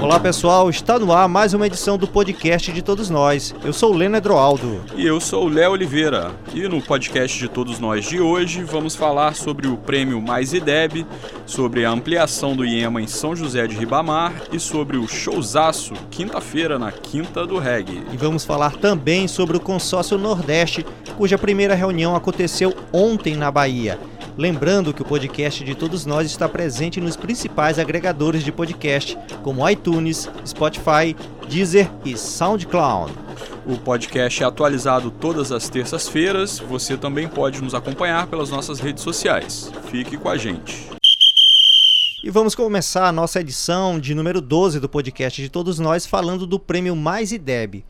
Olá pessoal, está no ar mais uma edição do podcast de todos nós. Eu sou o Leno Edroaldo. E eu sou o Léo Oliveira. E no podcast de todos nós de hoje vamos falar sobre o prêmio Mais IDEB, sobre a ampliação do IEMA em São José de Ribamar e sobre o showzaço quinta-feira na Quinta do Reggae. E vamos falar também sobre o consórcio Nordeste, cuja primeira reunião aconteceu ontem na Bahia. Lembrando que o podcast de todos nós está presente nos principais agregadores de podcast, como iTunes, Spotify, Deezer e SoundCloud. O podcast é atualizado todas as terças-feiras. Você também pode nos acompanhar pelas nossas redes sociais. Fique com a gente. E vamos começar a nossa edição de número 12 do podcast de todos nós falando do prêmio Mais IDEB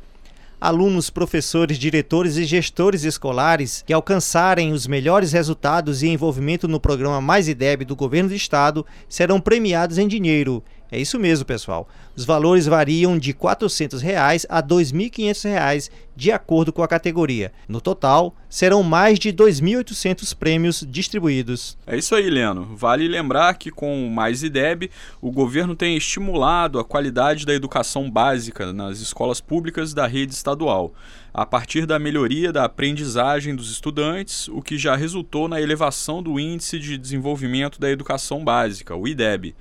alunos, professores, diretores e gestores escolares que alcançarem os melhores resultados e envolvimento no programa Mais IDEB do governo do estado serão premiados em dinheiro é isso mesmo, pessoal. Os valores variam de 400 reais a R$ 2.500 de acordo com a categoria. No total, serão mais de 2.800 prêmios distribuídos. É isso aí, Leno. Vale lembrar que com o Mais IDEB, o governo tem estimulado a qualidade da educação básica nas escolas públicas da rede estadual, a partir da melhoria da aprendizagem dos estudantes, o que já resultou na elevação do Índice de Desenvolvimento da Educação Básica, o IDEB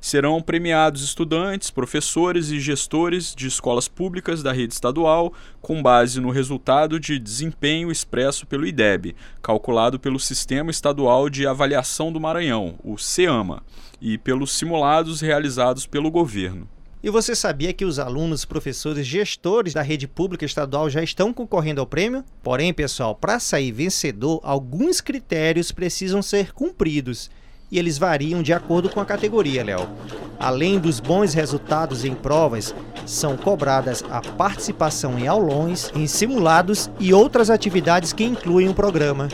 serão premiados estudantes, professores e gestores de escolas públicas da rede estadual com base no resultado de desempenho expresso pelo IDEB, calculado pelo Sistema Estadual de Avaliação do Maranhão, o SEAMA, e pelos simulados realizados pelo governo. E você sabia que os alunos, professores, gestores da rede pública estadual já estão concorrendo ao prêmio? Porém, pessoal, para sair vencedor, alguns critérios precisam ser cumpridos e eles variam de acordo com a categoria, Léo. Além dos bons resultados em provas, são cobradas a participação em aulões, em simulados e outras atividades que incluem o programa.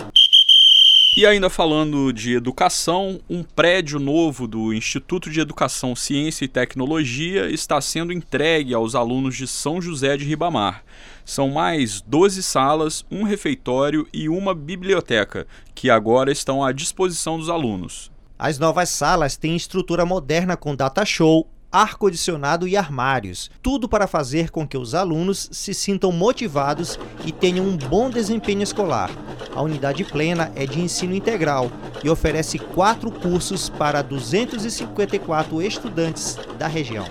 E ainda falando de educação, um prédio novo do Instituto de Educação, Ciência e Tecnologia está sendo entregue aos alunos de São José de Ribamar. São mais 12 salas, um refeitório e uma biblioteca, que agora estão à disposição dos alunos. As novas salas têm estrutura moderna com data show, ar-condicionado e armários, tudo para fazer com que os alunos se sintam motivados e tenham um bom desempenho escolar. A unidade plena é de ensino integral e oferece quatro cursos para 254 estudantes da região.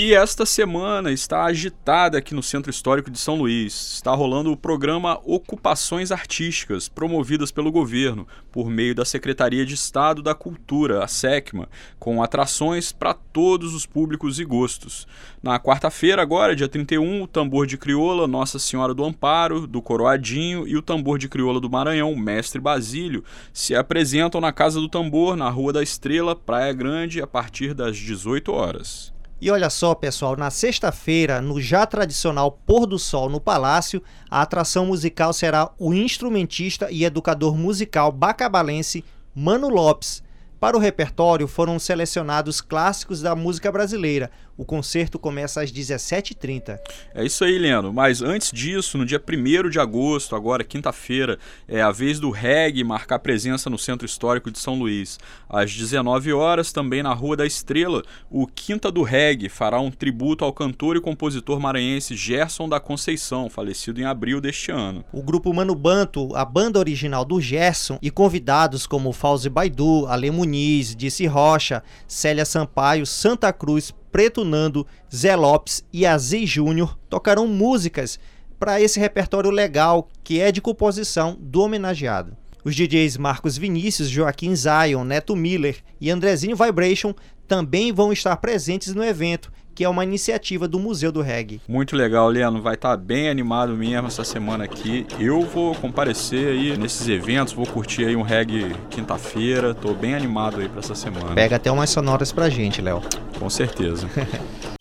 E esta semana está agitada aqui no Centro Histórico de São Luís. Está rolando o programa Ocupações Artísticas, promovidas pelo governo, por meio da Secretaria de Estado da Cultura, a SECMA, com atrações para todos os públicos e gostos. Na quarta-feira, agora, dia 31, o tambor de crioula Nossa Senhora do Amparo, do Coroadinho, e o tambor de crioula do Maranhão, Mestre Basílio, se apresentam na Casa do Tambor, na Rua da Estrela, Praia Grande, a partir das 18 horas. E olha só, pessoal, na sexta-feira, no já tradicional Pôr do Sol no Palácio, a atração musical será o instrumentista e educador musical bacabalense Mano Lopes. Para o repertório foram selecionados clássicos da música brasileira, o concerto começa às 17h30. É isso aí, Leandro. Mas antes disso, no dia 1 de agosto, agora quinta-feira, é a vez do reggae marcar presença no Centro Histórico de São Luís. Às 19 horas, também na Rua da Estrela, o Quinta do Reggae fará um tributo ao cantor e compositor maranhense Gerson da Conceição, falecido em abril deste ano. O grupo Mano Banto, a banda original do Gerson, e convidados como Fauzi Baidu, Ale Muniz, Disse Rocha, Célia Sampaio, Santa Cruz, Preto Nando, Zé Lopes e Aziz Júnior tocarão músicas para esse repertório legal que é de composição do homenageado. Os DJs Marcos Vinícius, Joaquim Zion, Neto Miller e Andrezinho Vibration também vão estar presentes no evento que é uma iniciativa do Museu do Reggae. Muito legal, Leandro. Vai estar tá bem animado mesmo essa semana aqui. Eu vou comparecer aí nesses eventos, vou curtir aí um reggae quinta-feira. Tô bem animado aí para essa semana. Pega até umas sonoras pra gente, Léo. Com certeza.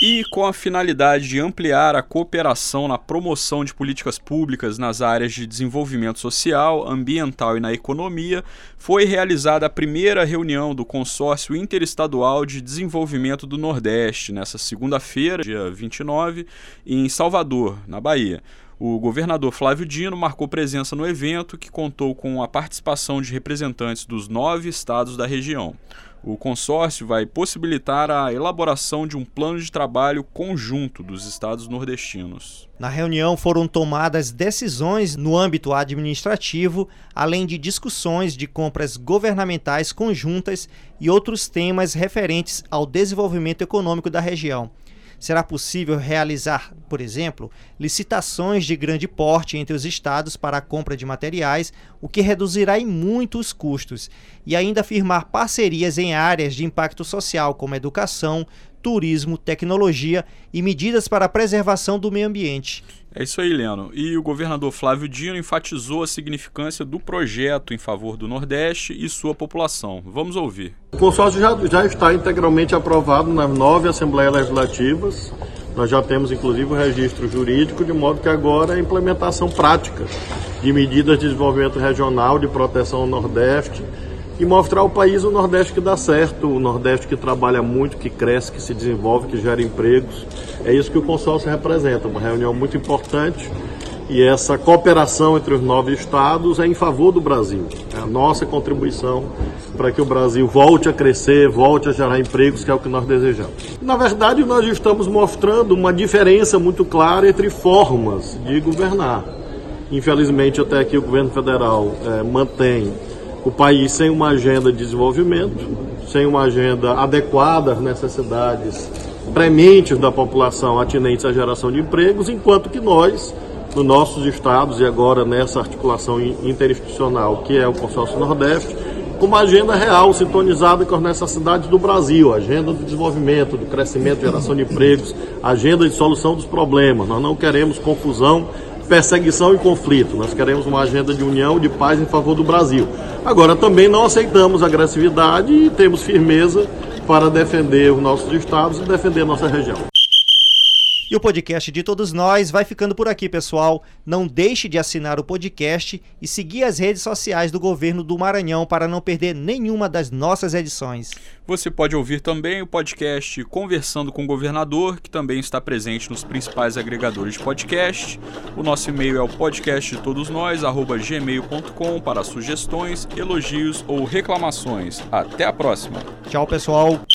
e com a finalidade de ampliar a cooperação na promoção de políticas públicas nas áreas de desenvolvimento social, ambiental e na economia, foi realizada a primeira reunião do Consórcio Interestadual de Desenvolvimento do Nordeste, nessa segunda-feira, dia 29, em Salvador, na Bahia. O governador Flávio Dino marcou presença no evento, que contou com a participação de representantes dos nove estados da região. O consórcio vai possibilitar a elaboração de um plano de trabalho conjunto dos estados nordestinos. Na reunião foram tomadas decisões no âmbito administrativo, além de discussões de compras governamentais conjuntas e outros temas referentes ao desenvolvimento econômico da região será possível realizar, por exemplo, licitações de grande porte entre os estados para a compra de materiais, o que reduzirá em muito os custos, e ainda firmar parcerias em áreas de impacto social, como educação, turismo, tecnologia e medidas para a preservação do meio ambiente. É isso aí, Leno. E o governador Flávio Dino enfatizou a significância do projeto em favor do Nordeste e sua população. Vamos ouvir. O consórcio já, já está integralmente aprovado nas nove Assembleias Legislativas. Nós já temos, inclusive, o registro jurídico, de modo que agora é a implementação prática de medidas de desenvolvimento regional, de proteção ao Nordeste e mostrar ao país o Nordeste que dá certo, o Nordeste que trabalha muito, que cresce, que se desenvolve, que gera empregos. É isso que o consórcio representa, uma reunião muito importante e essa cooperação entre os nove estados é em favor do Brasil. É a nossa contribuição para que o Brasil volte a crescer, volte a gerar empregos, que é o que nós desejamos. Na verdade, nós estamos mostrando uma diferença muito clara entre formas de governar. Infelizmente, até aqui o governo federal é, mantém o país sem uma agenda de desenvolvimento, sem uma agenda adequada às necessidades prementes da população atinentes à geração de empregos, enquanto que nós, nos nossos estados e agora nessa articulação interinstitucional que é o Consórcio Nordeste, com uma agenda real sintonizada com as necessidades do Brasil, agenda do desenvolvimento, do crescimento, geração de empregos, agenda de solução dos problemas. Nós não queremos confusão perseguição e conflito. Nós queremos uma agenda de união, de paz em favor do Brasil. Agora, também não aceitamos agressividade e temos firmeza para defender os nossos estados e defender a nossa região. E o podcast de todos nós vai ficando por aqui, pessoal. Não deixe de assinar o podcast e seguir as redes sociais do governo do Maranhão para não perder nenhuma das nossas edições. Você pode ouvir também o podcast Conversando com o Governador, que também está presente nos principais agregadores de podcast. O nosso e-mail é o podcast de todos nós, gmail.com para sugestões, elogios ou reclamações. Até a próxima. Tchau, pessoal.